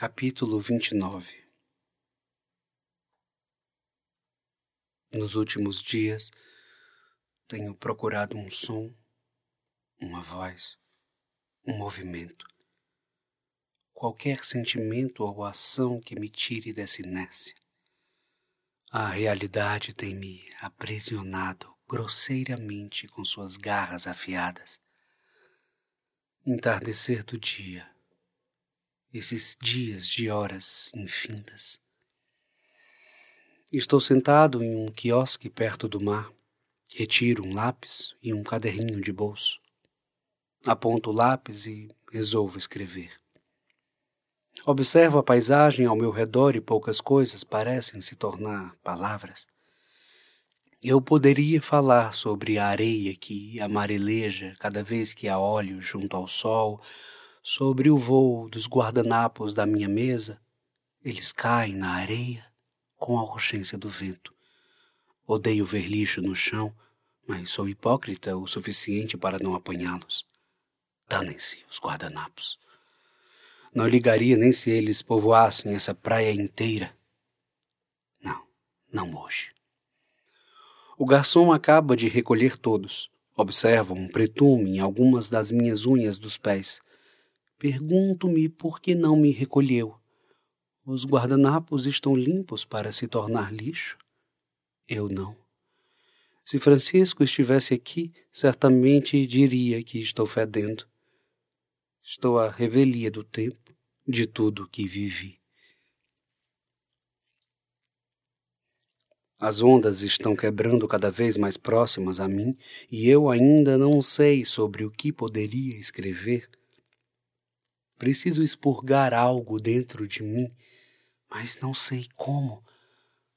Capítulo 29 Nos últimos dias, tenho procurado um som, uma voz, um movimento, qualquer sentimento ou ação que me tire dessa inércia. A realidade tem me aprisionado grosseiramente com suas garras afiadas. Entardecer do dia esses dias de horas infindas. Estou sentado em um quiosque perto do mar. Retiro um lápis e um caderninho de bolso. Aponto o lápis e resolvo escrever. Observo a paisagem ao meu redor e poucas coisas parecem se tornar palavras. Eu poderia falar sobre a areia que amareleja cada vez que a olho junto ao sol sobre o voo dos guardanapos da minha mesa, eles caem na areia com a urgência do vento. Odeio ver lixo no chão, mas sou hipócrita o suficiente para não apanhá-los. Danem-se os guardanapos. Não ligaria nem se eles povoassem essa praia inteira. Não, não hoje. O garçom acaba de recolher todos. Observa um pretume em algumas das minhas unhas dos pés. Pergunto-me por que não me recolheu. Os guardanapos estão limpos para se tornar lixo? Eu não. Se Francisco estivesse aqui, certamente diria que estou fedendo. Estou à revelia do tempo, de tudo que vivi. As ondas estão quebrando cada vez mais próximas a mim e eu ainda não sei sobre o que poderia escrever Preciso expurgar algo dentro de mim, mas não sei como.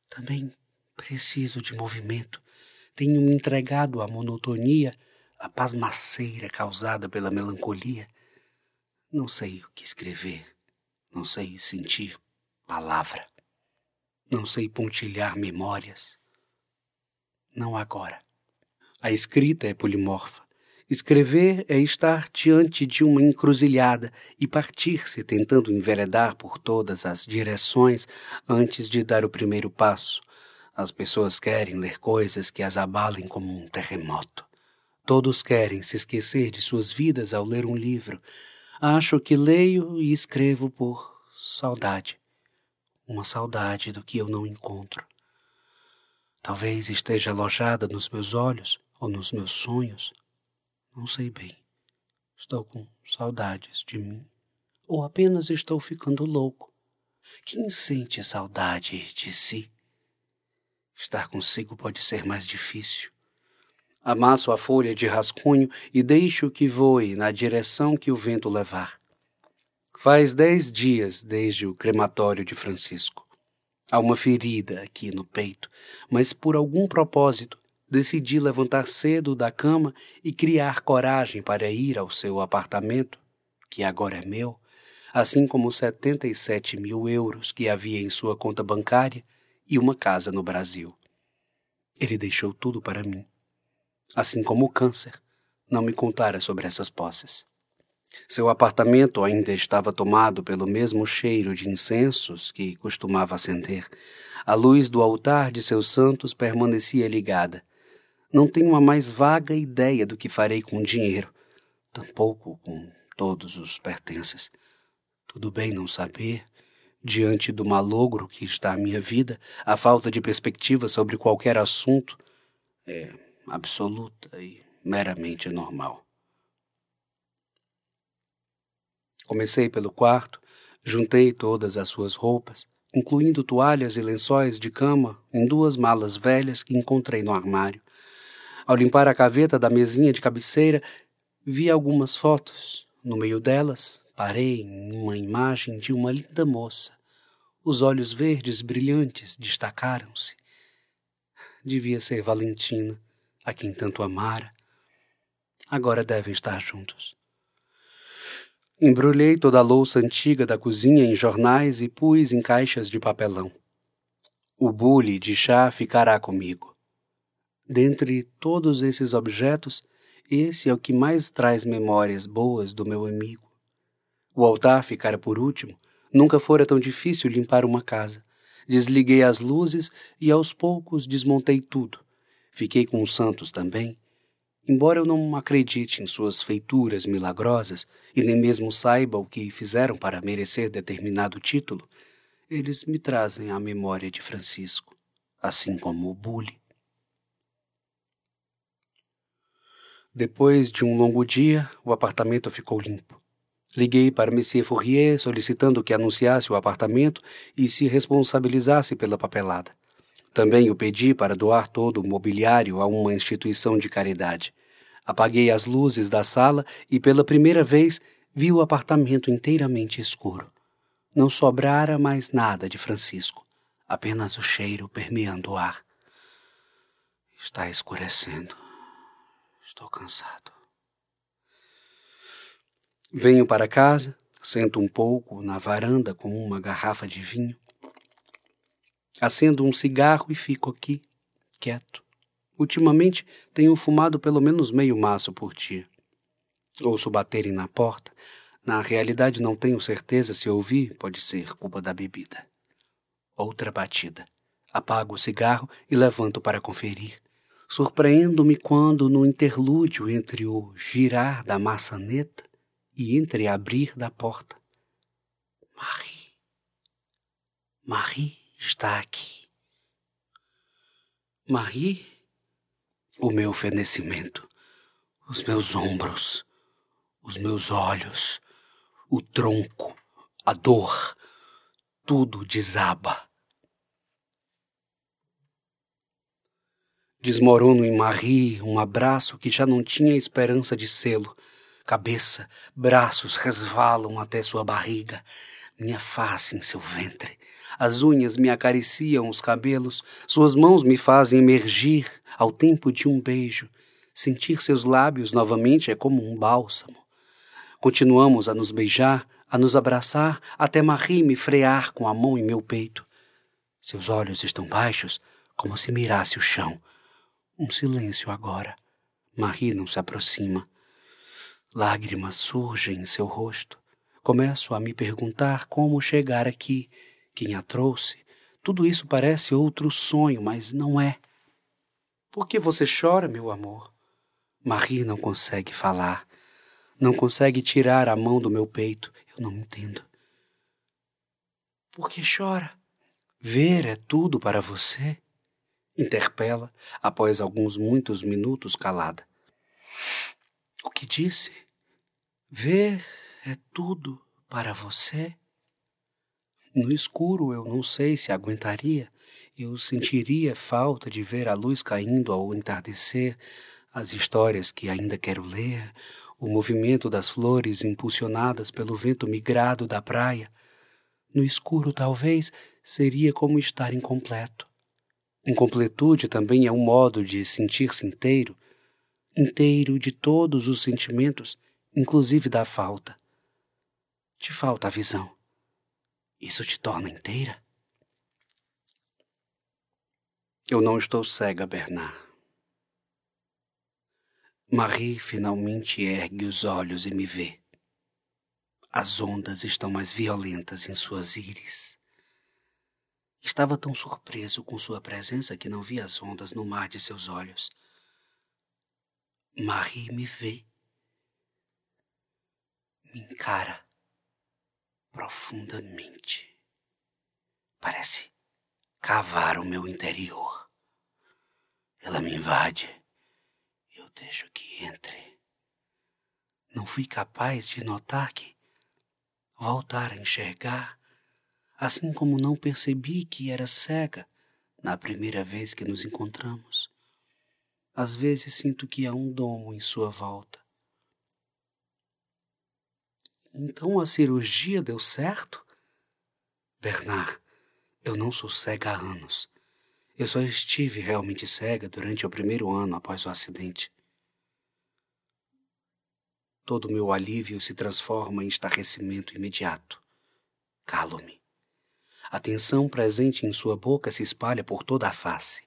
Também preciso de movimento. Tenho me entregado à monotonia, à pasmaceira causada pela melancolia. Não sei o que escrever, não sei sentir palavra, não sei pontilhar memórias. Não agora. A escrita é polimorfa. Escrever é estar diante de uma encruzilhada e partir-se tentando enveredar por todas as direções antes de dar o primeiro passo. As pessoas querem ler coisas que as abalem como um terremoto. Todos querem se esquecer de suas vidas ao ler um livro. Acho que leio e escrevo por saudade. Uma saudade do que eu não encontro. Talvez esteja alojada nos meus olhos ou nos meus sonhos não sei bem. Estou com saudades de mim. Ou apenas estou ficando louco. Quem sente saudade de si? Estar consigo pode ser mais difícil. Amasso a folha de rascunho e deixo que voe na direção que o vento levar. Faz dez dias desde o crematório de Francisco. Há uma ferida aqui no peito, mas por algum propósito decidi levantar cedo da cama e criar coragem para ir ao seu apartamento, que agora é meu, assim como 77 mil euros que havia em sua conta bancária e uma casa no Brasil. Ele deixou tudo para mim. Assim como o câncer, não me contara sobre essas posses. Seu apartamento ainda estava tomado pelo mesmo cheiro de incensos que costumava acender. A luz do altar de seus santos permanecia ligada, não tenho a mais vaga ideia do que farei com o dinheiro, tampouco com todos os pertences. Tudo bem não saber, diante do malogro que está a minha vida, a falta de perspectiva sobre qualquer assunto é absoluta e meramente normal. Comecei pelo quarto, juntei todas as suas roupas, incluindo toalhas e lençóis de cama, em duas malas velhas que encontrei no armário. Ao limpar a gaveta da mesinha de cabeceira, vi algumas fotos. No meio delas, parei em uma imagem de uma linda moça. Os olhos verdes brilhantes destacaram-se. Devia ser Valentina, a quem tanto amara. Agora devem estar juntos. Embrulhei toda a louça antiga da cozinha em jornais e pus em caixas de papelão. O bule de chá ficará comigo. Dentre todos esses objetos, esse é o que mais traz memórias boas do meu amigo. O altar ficara por último, Nunca fora tão difícil limpar uma casa. Desliguei as luzes e aos poucos desmontei tudo. Fiquei com os santos também. Embora eu não acredite em suas feituras milagrosas e nem mesmo saiba o que fizeram para merecer determinado título, eles me trazem a memória de Francisco, assim como o Bully. Depois de um longo dia, o apartamento ficou limpo. Liguei para Monsieur Fourier solicitando que anunciasse o apartamento e se responsabilizasse pela papelada. Também o pedi para doar todo o mobiliário a uma instituição de caridade. Apaguei as luzes da sala e pela primeira vez vi o apartamento inteiramente escuro. Não sobrara mais nada de Francisco, apenas o cheiro permeando o ar. Está escurecendo. Estou cansado. Venho para casa, sento um pouco na varanda com uma garrafa de vinho. Acendo um cigarro e fico aqui, quieto. Ultimamente tenho fumado pelo menos meio maço por dia. Ouço baterem na porta. Na realidade, não tenho certeza se ouvi, pode ser culpa da bebida. Outra batida. Apago o cigarro e levanto para conferir. Surpreendo-me quando, no interlúdio entre o girar da maçaneta e entreabrir da porta. Marie. Marie está aqui. Marie, o meu fenecimento, os meus ombros, os meus olhos, o tronco, a dor, tudo desaba. Desmorono em Marie um abraço que já não tinha esperança de selo Cabeça, braços resvalam até sua barriga, minha face em seu ventre. As unhas me acariciam os cabelos, suas mãos me fazem emergir ao tempo de um beijo. Sentir seus lábios novamente é como um bálsamo. Continuamos a nos beijar, a nos abraçar, até Marie me frear com a mão em meu peito. Seus olhos estão baixos, como se mirasse o chão. Um silêncio agora. Marie não se aproxima. Lágrimas surgem em seu rosto. Começo a me perguntar como chegar aqui, quem a trouxe. Tudo isso parece outro sonho, mas não é. Por que você chora, meu amor? Marie não consegue falar. Não consegue tirar a mão do meu peito. Eu não entendo. Por que chora? Ver é tudo para você? Interpela, após alguns muitos minutos calada. O que disse? Ver é tudo para você? No escuro eu não sei se aguentaria. Eu sentiria falta de ver a luz caindo ao entardecer, as histórias que ainda quero ler, o movimento das flores impulsionadas pelo vento migrado da praia. No escuro, talvez, seria como estar incompleto. Incompletude também é um modo de sentir-se inteiro, inteiro de todos os sentimentos, inclusive da falta. Te falta a visão. Isso te torna inteira? Eu não estou cega, Bernard. Marie finalmente ergue os olhos e me vê. As ondas estão mais violentas em suas íris. Estava tão surpreso com sua presença que não vi as ondas no mar de seus olhos. Marie me vê. Me encara profundamente. Parece cavar o meu interior. Ela me invade. Eu deixo que entre. Não fui capaz de notar que voltar a enxergar, assim como não percebi que era cega na primeira vez que nos encontramos. Às vezes sinto que há um domo em sua volta. Então a cirurgia deu certo? Bernard, eu não sou cega há anos. Eu só estive realmente cega durante o primeiro ano após o acidente. Todo o meu alívio se transforma em estarrecimento imediato. Calo-me. A tensão presente em sua boca se espalha por toda a face.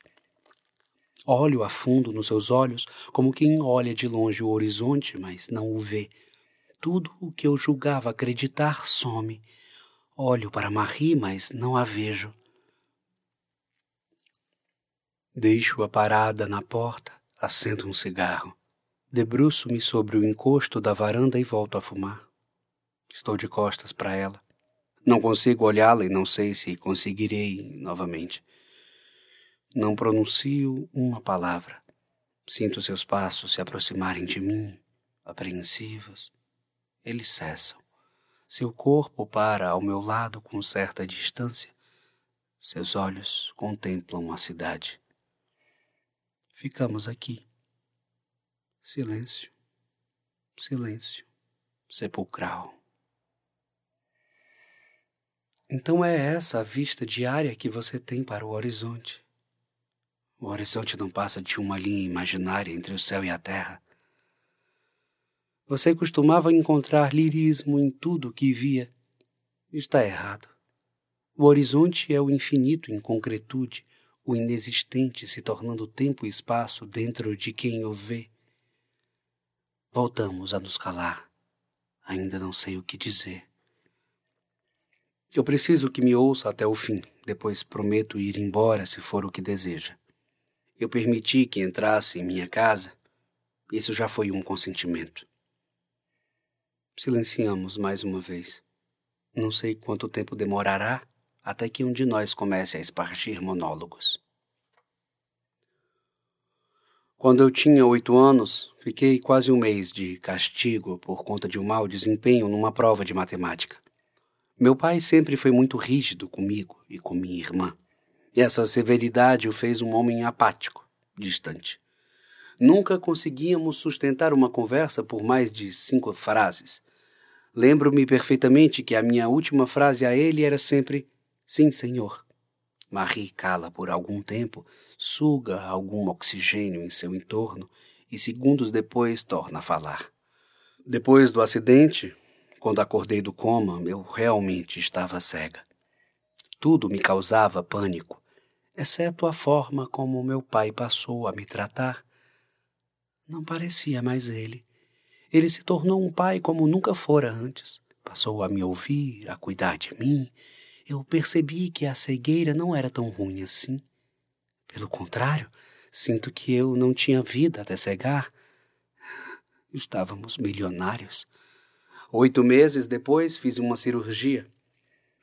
Olho a fundo nos seus olhos, como quem olha de longe o horizonte, mas não o vê. Tudo o que eu julgava acreditar some. Olho para Marie, mas não a vejo. Deixo-a parada na porta, acendo um cigarro. Debruço-me sobre o encosto da varanda e volto a fumar. Estou de costas para ela. Não consigo olhá-la e não sei se conseguirei novamente. Não pronuncio uma palavra. Sinto seus passos se aproximarem de mim, apreensivos. Eles cessam. Seu corpo para ao meu lado com certa distância. Seus olhos contemplam a cidade. Ficamos aqui. Silêncio, silêncio, sepulcral. Então é essa a vista diária que você tem para o horizonte. O horizonte não passa de uma linha imaginária entre o céu e a terra. Você costumava encontrar lirismo em tudo que via. Está errado. O horizonte é o infinito em concretude, o inexistente se tornando tempo e espaço dentro de quem o vê. Voltamos a nos calar. Ainda não sei o que dizer. Eu preciso que me ouça até o fim, depois prometo ir embora se for o que deseja. Eu permiti que entrasse em minha casa, isso já foi um consentimento. Silenciamos mais uma vez. Não sei quanto tempo demorará até que um de nós comece a espargir monólogos. Quando eu tinha oito anos, fiquei quase um mês de castigo por conta de um mau desempenho numa prova de matemática. Meu pai sempre foi muito rígido comigo e com minha irmã. Essa severidade o fez um homem apático, distante. Nunca conseguíamos sustentar uma conversa por mais de cinco frases. Lembro-me perfeitamente que a minha última frase a ele era sempre: Sim, senhor. Marie cala por algum tempo, suga algum oxigênio em seu entorno e segundos depois torna a falar. Depois do acidente, quando acordei do coma, eu realmente estava cega. Tudo me causava pânico, exceto a forma como meu pai passou a me tratar. Não parecia mais ele. Ele se tornou um pai como nunca fora antes. Passou a me ouvir, a cuidar de mim. Eu percebi que a cegueira não era tão ruim assim. Pelo contrário, sinto que eu não tinha vida até cegar. Estávamos milionários. Oito meses depois, fiz uma cirurgia.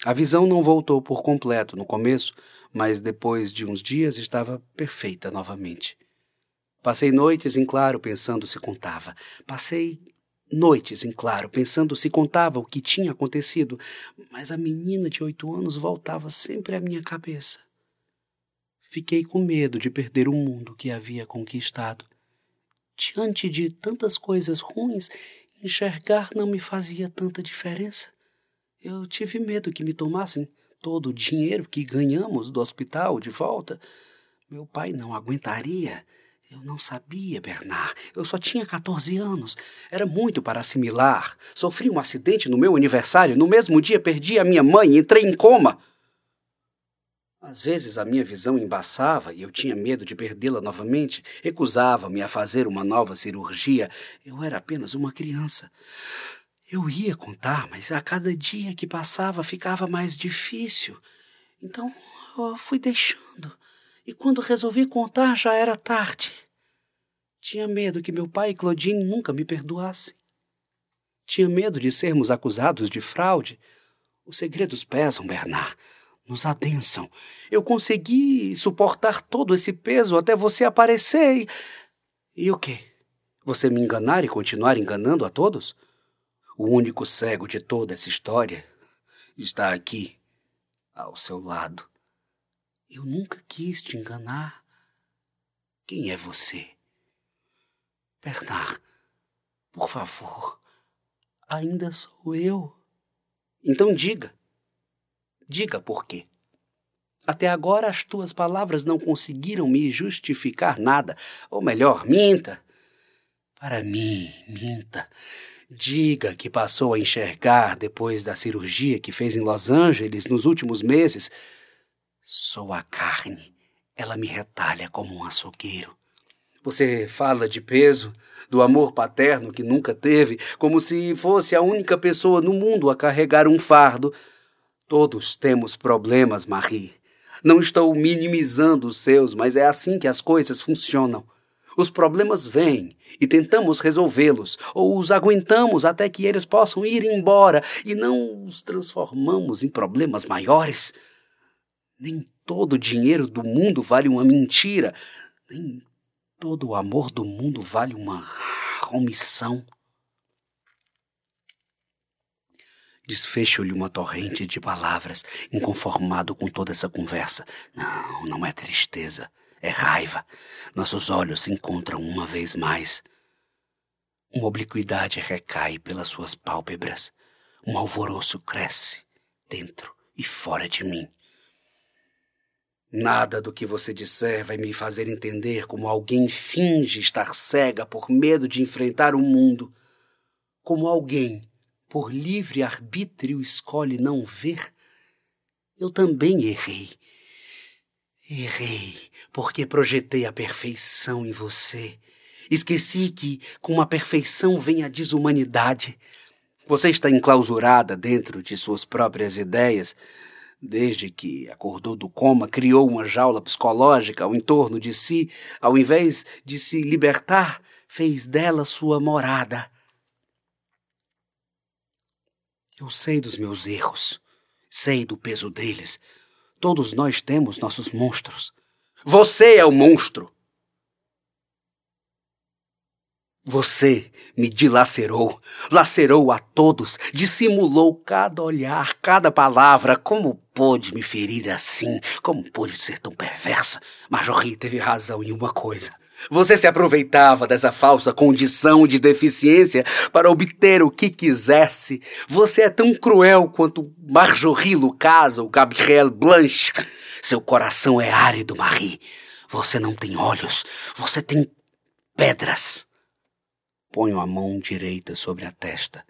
A visão não voltou por completo no começo, mas depois de uns dias estava perfeita novamente. Passei noites em claro pensando se contava. Passei noites em claro pensando se contava o que tinha acontecido, mas a menina de oito anos voltava sempre à minha cabeça. Fiquei com medo de perder o mundo que havia conquistado. Diante de tantas coisas ruins, enxergar não me fazia tanta diferença. Eu tive medo que me tomassem todo o dinheiro que ganhamos do hospital de volta. Meu pai não aguentaria. Eu não sabia, Bernard. Eu só tinha 14 anos. Era muito para assimilar. Sofri um acidente no meu aniversário. No mesmo dia perdi a minha mãe e entrei em coma. Às vezes a minha visão embaçava e eu tinha medo de perdê-la novamente. Recusava-me a fazer uma nova cirurgia. Eu era apenas uma criança. Eu ia contar, mas a cada dia que passava ficava mais difícil. Então eu fui deixando e quando resolvi contar já era tarde. Tinha medo que meu pai e Claudine nunca me perdoassem. Tinha medo de sermos acusados de fraude. Os segredos pesam, Bernard. Nos adensam. Eu consegui suportar todo esse peso até você aparecer e. E o quê? Você me enganar e continuar enganando a todos? O único cego de toda essa história está aqui, ao seu lado. Eu nunca quis te enganar. Quem é você? Bernard, por favor, ainda sou eu. Então diga. Diga por quê. Até agora as tuas palavras não conseguiram me justificar nada. Ou melhor, minta. Para mim, minta. Diga que passou a enxergar depois da cirurgia que fez em Los Angeles nos últimos meses Sou a carne, ela me retalha como um açougueiro. Você fala de peso, do amor paterno que nunca teve, como se fosse a única pessoa no mundo a carregar um fardo. Todos temos problemas, Marie. Não estou minimizando os seus, mas é assim que as coisas funcionam. Os problemas vêm e tentamos resolvê-los, ou os aguentamos até que eles possam ir embora e não os transformamos em problemas maiores. Nem todo o dinheiro do mundo vale uma mentira, nem todo o amor do mundo vale uma omissão. Desfecho-lhe uma torrente de palavras, inconformado com toda essa conversa. Não, não é tristeza, é raiva. Nossos olhos se encontram uma vez mais. Uma obliquidade recai pelas suas pálpebras. Um alvoroço cresce dentro e fora de mim. Nada do que você disser vai me fazer entender como alguém finge estar cega por medo de enfrentar o mundo. Como alguém por livre arbítrio escolhe não ver, eu também errei. Errei porque projetei a perfeição em você. Esqueci que com a perfeição vem a desumanidade. Você está enclausurada dentro de suas próprias ideias. Desde que acordou do coma, criou uma jaula psicológica ao entorno de si, ao invés de se libertar, fez dela sua morada. Eu sei dos meus erros, sei do peso deles. Todos nós temos nossos monstros. Você é o monstro! Você me dilacerou, lacerou a todos, dissimulou cada olhar, cada palavra. Como pôde me ferir assim? Como pôde ser tão perversa? Marjorie teve razão em uma coisa. Você se aproveitava dessa falsa condição de deficiência para obter o que quisesse. Você é tão cruel quanto Marjorie Lucas ou Gabrielle Blanche. Seu coração é árido, Marie. Você não tem olhos, você tem pedras. Ponho a mão direita sobre a testa,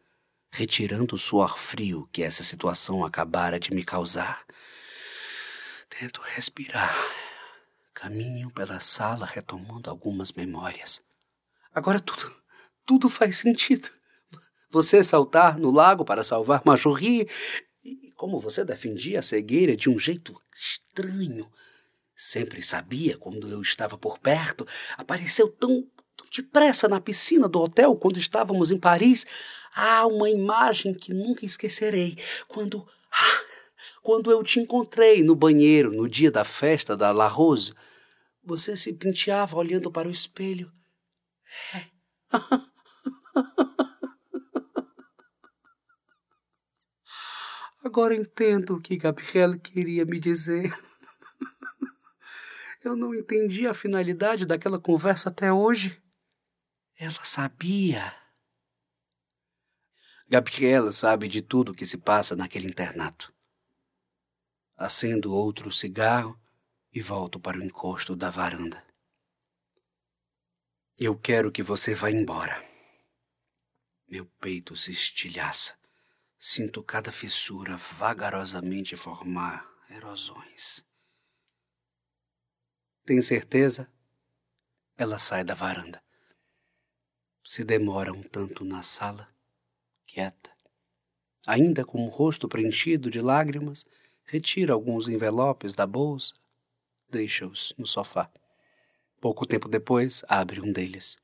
retirando o suor frio que essa situação acabara de me causar. Tento respirar Caminho pela sala retomando algumas memórias. Agora tudo, tudo faz sentido. Você saltar no lago para salvar Marjorie e como você defendia a cegueira de um jeito estranho. Sempre sabia quando eu estava por perto. Apareceu tão, tão depressa na piscina do hotel quando estávamos em Paris. Há uma imagem que nunca esquecerei. Quando. Ah, quando eu te encontrei no banheiro no dia da festa da La Rose. Você se penteava olhando para o espelho. É. Agora entendo o que Gabrielle queria me dizer. Eu não entendi a finalidade daquela conversa até hoje. Ela sabia. Gabriela sabe de tudo o que se passa naquele internato. Acendo outro cigarro e volto para o encosto da varanda. Eu quero que você vá embora. Meu peito se estilhaça. Sinto cada fissura vagarosamente formar erosões. Tem certeza? Ela sai da varanda. Se demora um tanto na sala, quieta. Ainda com o rosto preenchido de lágrimas, retira alguns envelopes da bolsa deixa-os no sofá. Pouco tempo depois, abre um deles.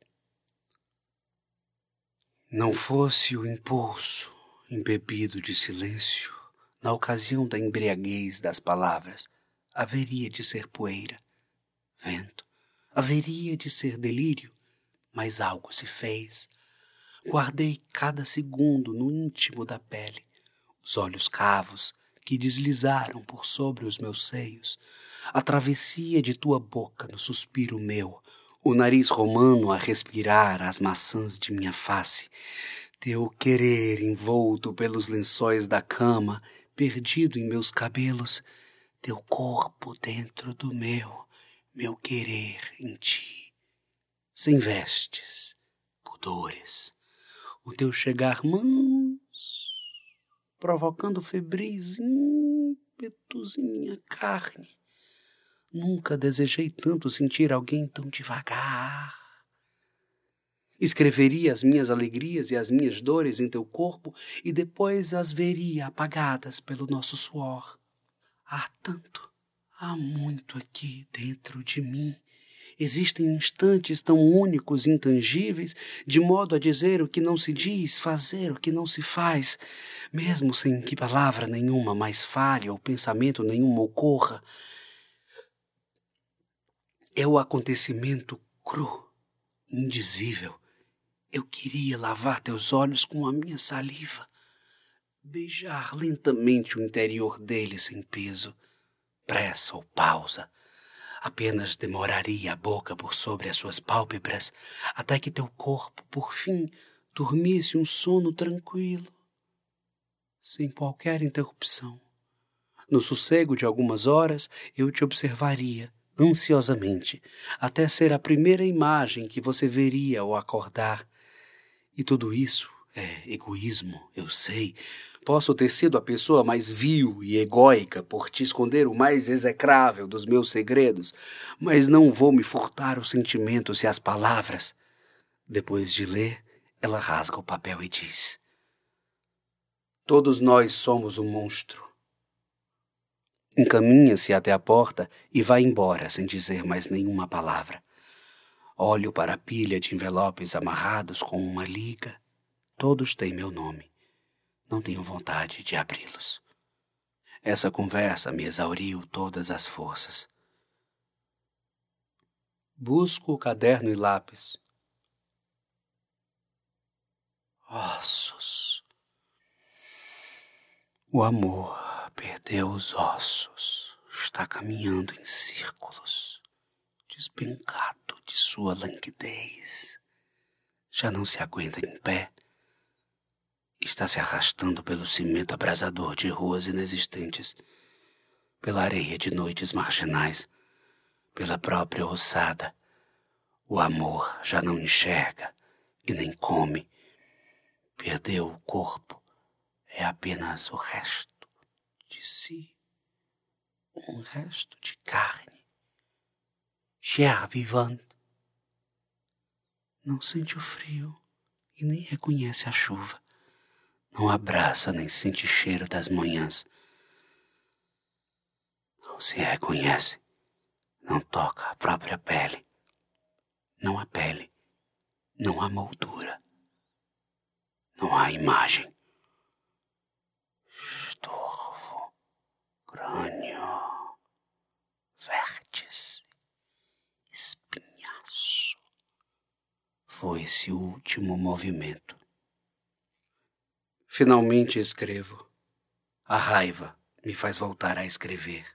Não fosse o impulso, embebido de silêncio, na ocasião da embriaguez das palavras, haveria de ser poeira, vento, haveria de ser delírio, mas algo se fez. Guardei cada segundo no íntimo da pele, os olhos cavos, que deslizaram por sobre os meus seios, a travessia de tua boca no suspiro meu, o nariz romano a respirar as maçãs de minha face, teu querer envolto pelos lençóis da cama, perdido em meus cabelos, teu corpo dentro do meu, meu querer em ti, sem vestes, pudores, o teu chegar manso provocando febris ímpetos em minha carne. Nunca desejei tanto sentir alguém tão devagar. Escreveria as minhas alegrias e as minhas dores em teu corpo e depois as veria apagadas pelo nosso suor. Há tanto, há muito aqui dentro de mim. Existem instantes tão únicos e intangíveis, de modo a dizer o que não se diz, fazer o que não se faz, mesmo sem que palavra nenhuma mais falhe ou pensamento nenhum ocorra. É o acontecimento cru, indizível, eu queria lavar teus olhos com a minha saliva, beijar lentamente o interior deles sem peso, pressa ou pausa. Apenas demoraria a boca por sobre as suas pálpebras até que teu corpo, por fim, dormisse um sono tranquilo, sem qualquer interrupção. No sossego de algumas horas, eu te observaria ansiosamente, até ser a primeira imagem que você veria ao acordar e tudo isso é egoísmo, eu sei. Posso ter sido a pessoa mais vil e egóica por te esconder o mais execrável dos meus segredos, mas não vou me furtar os sentimentos e as palavras. Depois de ler, ela rasga o papel e diz: Todos nós somos um monstro. Encaminha-se até a porta e vai embora sem dizer mais nenhuma palavra. Olho para a pilha de envelopes amarrados com uma liga. Todos têm meu nome. Não tenho vontade de abri-los. Essa conversa me exauriu todas as forças. Busco o caderno e lápis. Ossos. O amor perdeu os ossos. Está caminhando em círculos, despencado de sua languidez. Já não se aguenta em pé. Está se arrastando pelo cimento abrasador de ruas inexistentes, pela areia de noites marginais, pela própria ossada. O amor já não enxerga e nem come. Perdeu o corpo. É apenas o resto de si. Um resto de carne. Cher vivante não sente o frio e nem reconhece a chuva. Não abraça nem sente cheiro das manhãs. Não se reconhece, não toca a própria pele. Não há pele, não há moldura, não há imagem. Estorvo, crânio, vértice, espinho foi esse último movimento. Finalmente escrevo. A raiva me faz voltar a escrever.